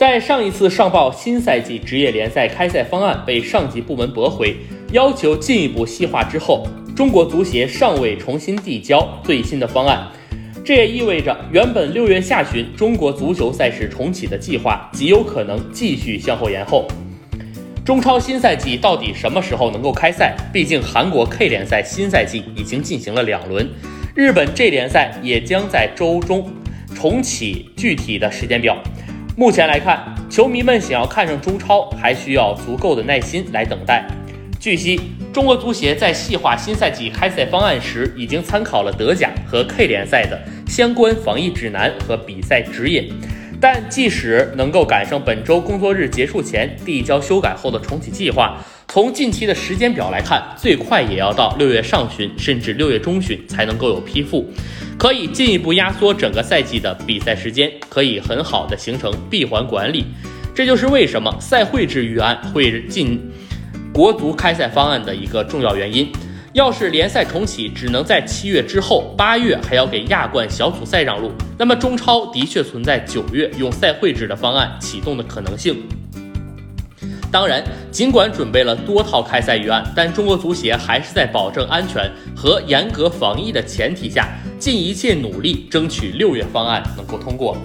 在上一次上报新赛季职业联赛开赛方案被上级部门驳回，要求进一步细化之后，中国足协尚未重新递交最新的方案。这也意味着，原本六月下旬中国足球赛事重启的计划极有可能继续向后延后。中超新赛季到底什么时候能够开赛？毕竟韩国 K 联赛新赛季已经进行了两轮，日本 J 联赛也将在周中重启，具体的时间表。目前来看，球迷们想要看上中超，还需要足够的耐心来等待。据悉，中国足协在细化新赛季开赛方案时，已经参考了德甲和 K 联赛的相关防疫指南和比赛指引。但即使能够赶上本周工作日结束前递交修改后的重启计划，从近期的时间表来看，最快也要到六月上旬，甚至六月中旬才能够有批复。可以进一步压缩整个赛季的比赛时间，可以很好的形成闭环管理。这就是为什么赛会制预案会进国足开赛方案的一个重要原因。要是联赛重启只能在七月之后，八月还要给亚冠小组赛让路，那么中超的确存在九月用赛会制的方案启动的可能性。当然，尽管准备了多套开赛预案，但中国足协还是在保证安全和严格防疫的前提下，尽一切努力争取六月方案能够通过。